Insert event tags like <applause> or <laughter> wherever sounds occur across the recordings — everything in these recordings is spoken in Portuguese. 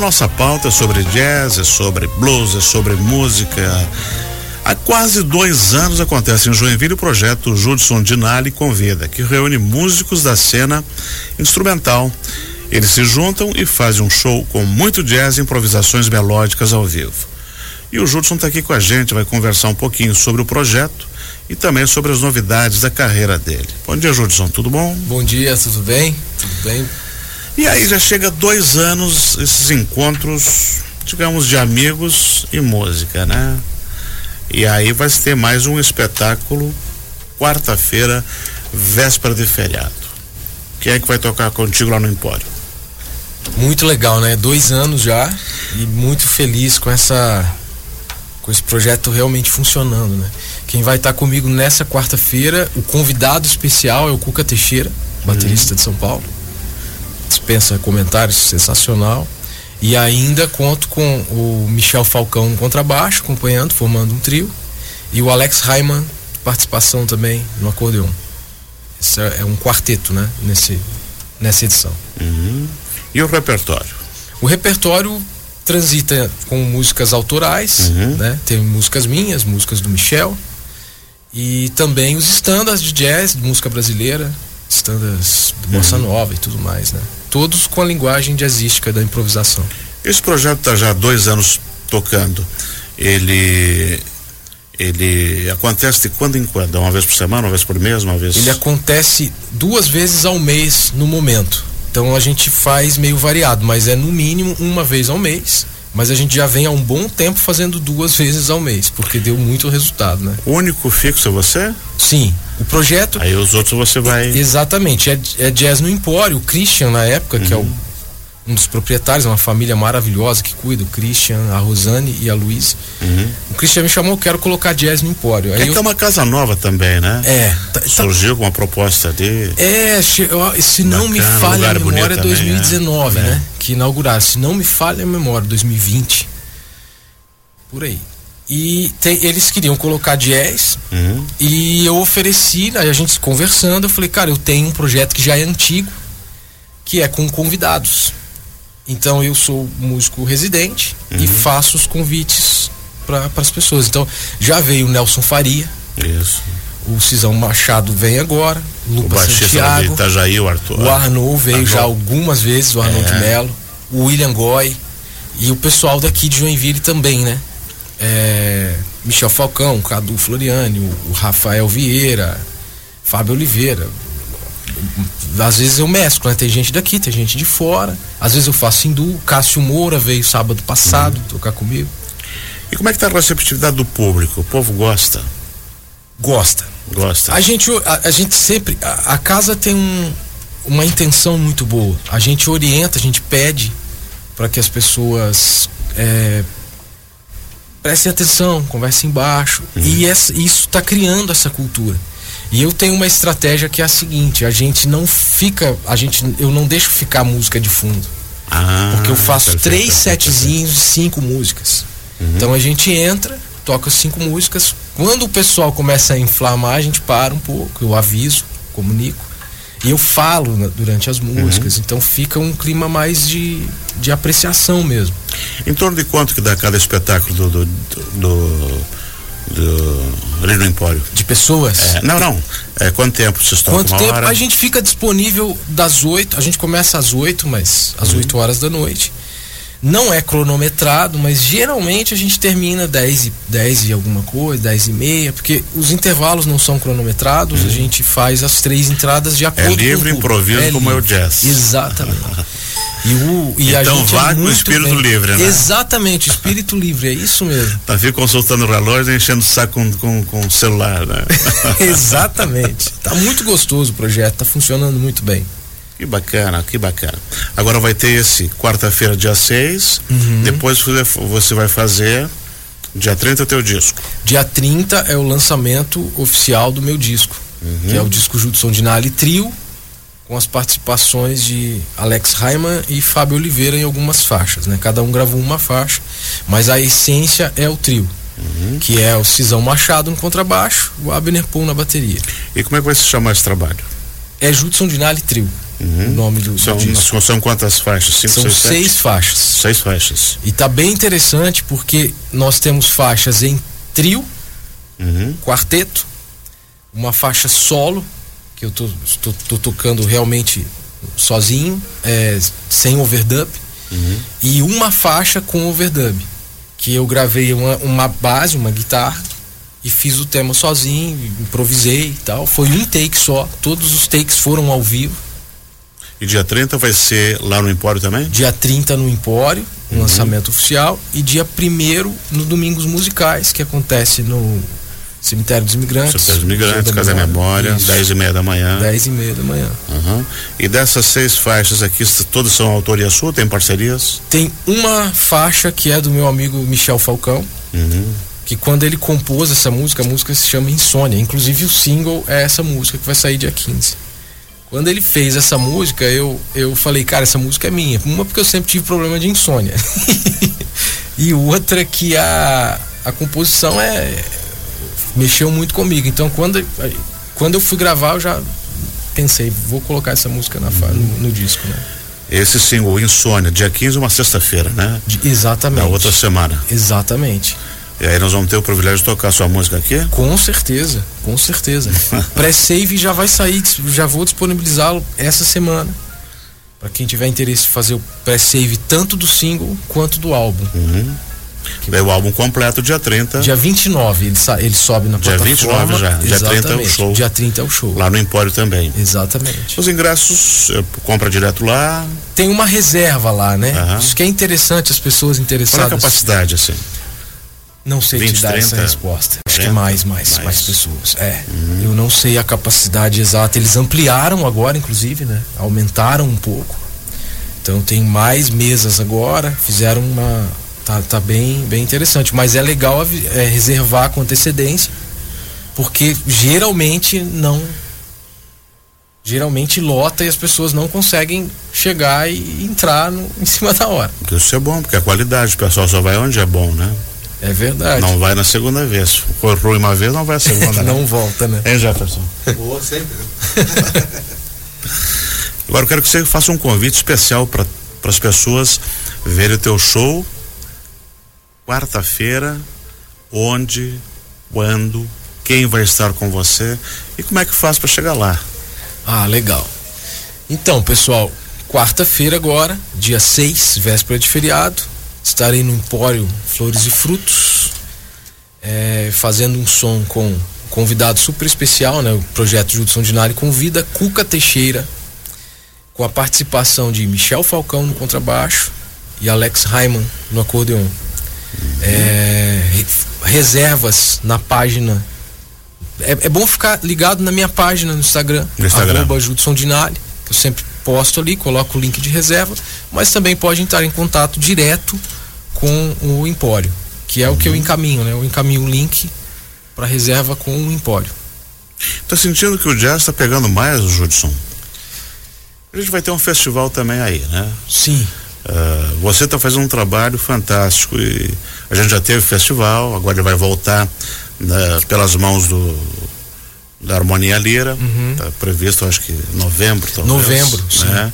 nossa pauta é sobre jazz, é sobre blues, é sobre música. Há quase dois anos acontece em Joinville o projeto Judson Dinali Convida, que reúne músicos da cena instrumental. Eles se juntam e fazem um show com muito jazz e improvisações melódicas ao vivo. E o Judson está aqui com a gente, vai conversar um pouquinho sobre o projeto e também sobre as novidades da carreira dele. Bom dia, Judson, tudo bom? Bom dia, tudo bem? Tudo bem? E aí já chega dois anos esses encontros, digamos, de amigos e música, né? E aí vai ter mais um espetáculo quarta-feira, véspera de feriado. Quem é que vai tocar contigo lá no Empório? Muito legal, né? Dois anos já e muito feliz com essa com esse projeto realmente funcionando, né? Quem vai estar comigo nessa quarta-feira, o convidado especial é o Cuca Teixeira, baterista uhum. de São Paulo. Dispensa comentários, sensacional. E ainda conto com o Michel Falcão no contrabaixo, acompanhando, formando um trio. E o Alex Raiman, participação também no acordeon. Esse é um quarteto, né? Nesse, nessa edição. Uhum. E o repertório? O repertório transita com músicas autorais, uhum. né? Tem músicas minhas, músicas do Michel e também os standards de jazz, de música brasileira, standards de bossa uhum. nova e tudo mais, né? Todos com a linguagem jazzística da improvisação. Esse projeto está já há dois anos tocando. Ele ele acontece de quando em quando? Uma vez por semana, uma vez por mês, uma vez? Ele acontece duas vezes ao mês no momento. Então a gente faz meio variado, mas é no mínimo uma vez ao mês. Mas a gente já vem há um bom tempo fazendo duas vezes ao mês, porque deu muito resultado, né? O único fixo é você? Sim. O projeto. Aí os outros você vai. Exatamente. É, é Jazz no Empório. O Christian, na época, uhum. que é o um dos proprietários, uma família maravilhosa que cuida, o Christian, a Rosane e a Luiz. Uhum. O Christian me chamou, quero colocar jazz no Empório. Aí é eu... tá uma casa nova também, né? É. Tá, Surgiu tá... com uma proposta de. É, se não Bacana, me falha a memória, 2019, também, é. né? Que inauguraram. Se não me falha a memória, 2020. Por aí. E tem, eles queriam colocar jazz uhum. e eu ofereci, a gente conversando, eu falei, cara, eu tenho um projeto que já é antigo, que é com convidados. Então eu sou músico residente uhum. e faço os convites para as pessoas. Então já veio o Nelson Faria. Isso. O Cisão Machado vem agora. Lupa o Santiago. Itajaí, o Arthur. O Arnaud veio já algumas vezes, o Arnaud é. de Mello. O William Goy. E o pessoal daqui de Joinville também, né? É, Michel Falcão, Cadu Floriani, o, o Rafael Vieira, Fábio Oliveira, às vezes eu mesclo, né? Tem gente daqui, tem gente de fora. Às vezes eu faço hindu. Cássio Moura veio sábado passado uhum. tocar comigo. E como é que tá a receptividade do público? O povo gosta? Gosta. Gosta. A gente, a, a gente sempre. A, a casa tem um, uma intenção muito boa. A gente orienta, a gente pede para que as pessoas é, prestem atenção, conversem embaixo. Uhum. E essa, isso está criando essa cultura. E eu tenho uma estratégia que é a seguinte: a gente não fica, a gente, eu não deixo ficar música de fundo. Ah, porque eu faço perfeito, três setzinhos de cinco músicas. Uhum. Então a gente entra, toca cinco músicas. Quando o pessoal começa a inflamar, a gente para um pouco, eu aviso, comunico. E eu falo né, durante as músicas, uhum. então fica um clima mais de, de apreciação mesmo. Em torno de quanto que dá cada espetáculo do, do, do do ali no Empório. De pessoas? É, não, não. É, quanto tempo vocês estão? Quanto tempo? Hora? A gente fica disponível das 8, a gente começa às 8, mas às uhum. 8 horas da noite. Não é cronometrado, mas geralmente a gente termina 10 e, 10 e alguma coisa, 10 e meia, porque os intervalos não são cronometrados, uhum. a gente faz as três entradas de é acordo é livre, com improviso, é como é o jazz. Exatamente. E, o, e então vá é com o espírito bem. livre, né? Exatamente, espírito livre, é isso mesmo. Tá fica consultando o relógio e enchendo o saco com, com, com o celular, né? <laughs> Exatamente. Tá muito gostoso o projeto, tá funcionando muito bem. Que bacana, que bacana. Agora vai ter esse quarta-feira, dia 6. Uhum. Depois você vai fazer. Dia 30 é teu disco. Dia 30 é o lançamento oficial do meu disco. Uhum. Que é o disco Judson Dinali Trio, com as participações de Alex Raiman e Fábio Oliveira em algumas faixas, né? Cada um gravou uma faixa, mas a essência é o trio. Uhum. Que é o Cisão Machado no contrabaixo, o Abner Paul na bateria. E como é que vai se chamar esse trabalho? É Judson Dinali Trio. Uhum. o nome do, são, do disco. São quantas faixas? Cinco, são seis, seis faixas. Seis faixas. E tá bem interessante porque nós temos faixas em trio, Uhum. quarteto, uma faixa solo, que eu tô, tô, tô tocando realmente sozinho, é, sem overdub, Uhum. e uma faixa com overdub, que eu gravei uma, uma base, uma guitarra, e fiz o tema sozinho, improvisei e tal. Foi um take só, todos os takes foram ao vivo. E dia 30 vai ser lá no Empório também? Dia 30 no Empório, Uhum. lançamento oficial, e dia 1 no Domingos Musicais, que acontece no Cemitério dos Imigrantes. Cemitério dos Imigrantes, Casa da Memória, Isso. 10 e meia da manhã. 10 e meia da manhã. Uhum. E dessas seis faixas aqui, todas são autoria sua? Tem parcerias? Tem uma faixa que é do meu amigo Michel Falcão, Uhum. que quando ele compôs essa música, a música se chama Insônia. Inclusive o single é essa música que vai sair dia 15. Quando ele fez essa música, eu, eu falei, cara, essa música é minha. Uma porque eu sempre tive problema de insônia. <laughs> e outra que a, a composição é mexeu muito comigo. Então quando, quando eu fui gravar, eu já pensei, vou colocar essa música na, no, no disco, né? Esse single, Insônia, dia 15, uma sexta-feira, né? Exatamente. Na outra semana. Exatamente. E aí nós vamos ter o privilégio de tocar sua música aqui? Com certeza, com certeza. <laughs> Pré-save já vai sair, já vou disponibilizá-lo essa semana. Para quem tiver interesse em fazer o pré-save tanto do single quanto do álbum. Uhum. Daí o álbum completo, dia 30, Dia 29 ele, ele sobe na Dia plataforma. 29 já, dia 30 é o show. Dia 30 é o show. lá no Empório também. Exatamente. Os ingressos, eh, compra direto lá. Tem uma reserva lá, né? Aham. Isso que é interessante, as pessoas Qual é a interessadas. capacidade, assim? Não sei 20, te dar essa 30, resposta. Acho que 40, mais, mais, mais. mais, pessoas. É. Eu não sei a capacidade exata. Eles ampliaram agora, inclusive, né? Aumentaram um pouco. Então tem mais mesas agora. Fizeram uma. Tá, tá bem, bem interessante. Mas é legal é, reservar com antecedência. Porque geralmente não. Geralmente lota e as pessoas não conseguem chegar e entrar no- em cima da hora. Porque isso é bom, porque a qualidade, o pessoal só vai onde é bom, né? É verdade. Não vai na segunda vez. Foi ruim uma vez, não vai a segunda, <laughs> não né? volta, né? Hein, Jefferson? Boa, sempre. <laughs> Agora eu quero que você faça um convite especial para as pessoas verem o teu show quarta-feira, onde, quando, quem vai estar com você e como é que faz para chegar lá. Ah, legal. Então, pessoal, quarta-feira agora, dia 6, véspera de feriado, estarei no Empório Flores e Frutos, é, fazendo um som com um convidado super especial, né? O projeto Judson Dinari convida Cuca Teixeira, com a participação de Michel Falcão no contrabaixo e Alex Raiman no acordeon. É, re- reservas na página. É, é bom ficar ligado na minha página no Instagram, No Instagram. arroba Judson Dinali, que eu sempre posto ali, coloco o link de reserva, mas também pode entrar em contato direto com o Empório, que é o que eu encaminho, né? Eu encaminho o link para reserva com o Empório. Tá sentindo que o jazz está pegando mais, Judson? A gente vai ter um festival também aí, né? Sim, Ah, você está fazendo um trabalho fantástico e a gente já teve festival, agora ele vai voltar né, pelas mãos do da Harmonia Lira, está previsto acho que novembro, talvez. Novembro, sim. né?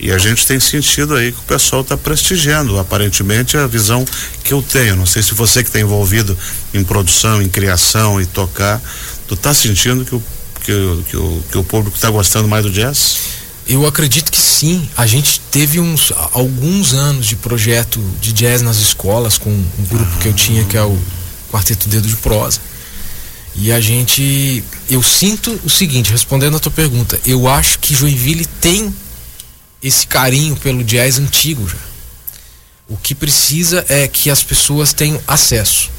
E a gente tem sentido aí que o pessoal está prestigiando, aparentemente a visão que eu tenho. Não sei se você que está envolvido em produção, em criação e tocar, tu tá sentindo que o que, que o que o público está gostando mais do jazz? Eu acredito que sim. A gente teve uns alguns anos de projeto de jazz nas escolas com um grupo que eu tinha que é o Quarteto Dedo de Prosa. E a gente, eu sinto o seguinte, respondendo a tua pergunta, eu acho que Joinville tem esse carinho pelo jazz antigo já. O que precisa é que as pessoas tenham acesso.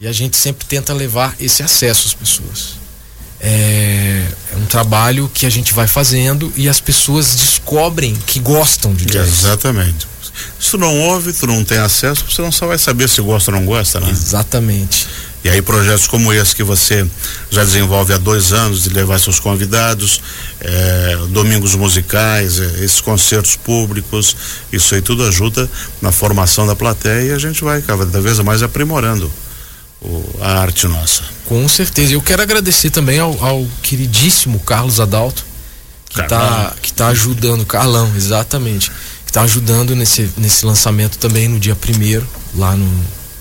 E a gente sempre tenta levar esse acesso às pessoas. É, é um trabalho que a gente vai fazendo e as pessoas descobrem que gostam de jazz. Exatamente. Se tu não ouve, tu não tem acesso, você não só vai saber se gosta ou não gosta, né? Exatamente. E aí projetos como esse que você já desenvolve há dois anos de levar seus convidados, eh, domingos musicais, eh, esses concertos públicos, isso aí tudo ajuda na formação da plateia e a gente vai cada vez mais aprimorando o- a arte nossa. Com certeza. Eu quero agradecer também ao, ao queridíssimo Carlos Adalto, que está que tá ajudando, Carlão, exatamente, que está ajudando nesse, nesse lançamento também no dia primeiro, lá no,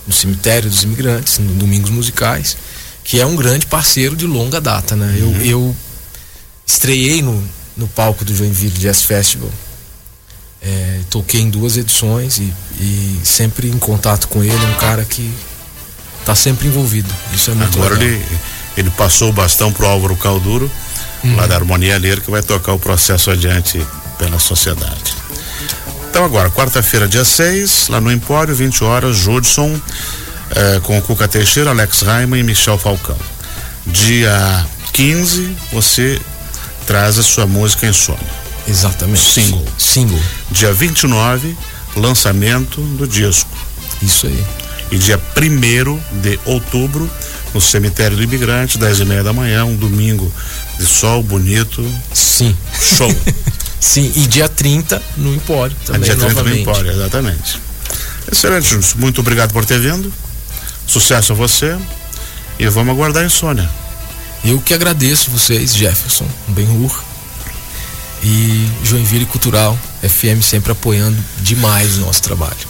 no cemitério dos imigrantes, no Domingos Musicais, que é um grande parceiro de longa data, né? Uhum. Eu, eu estreiei no, no palco do Joinville Jazz Festival. É, toquei em duas edições e, e, sempre em contato com ele, um cara que está sempre envolvido. Isso é muito Agora legal. ele, ele passou o bastão pro Álvaro Calduro, uhum. lá da Harmonia Leira, que vai tocar o processo adiante pela sociedade. Então agora, quarta-feira, dia 6, lá no Empório, 20 horas, Judson, eh, com o Cuca Teixeira, Alex Raiman e Michel Falcão. Dia 15, você traz a sua música Insônia. Exatamente. Single. Single. Dia 29, lançamento do disco. Isso aí. E dia 1 de outubro, no cemitério do imigrante, 10 e meia da manhã, um domingo de sol bonito. Sim. Show. <laughs> Sim, e dia 30 no Empório também. dia 30 novamente. no Empório, exatamente. Excelente, Muito obrigado por ter vindo. Sucesso a você. E vamos aguardar a insônia. Eu que agradeço vocês, Jefferson, Ben-Hur e Joinville Cultural FM sempre apoiando demais o nosso trabalho.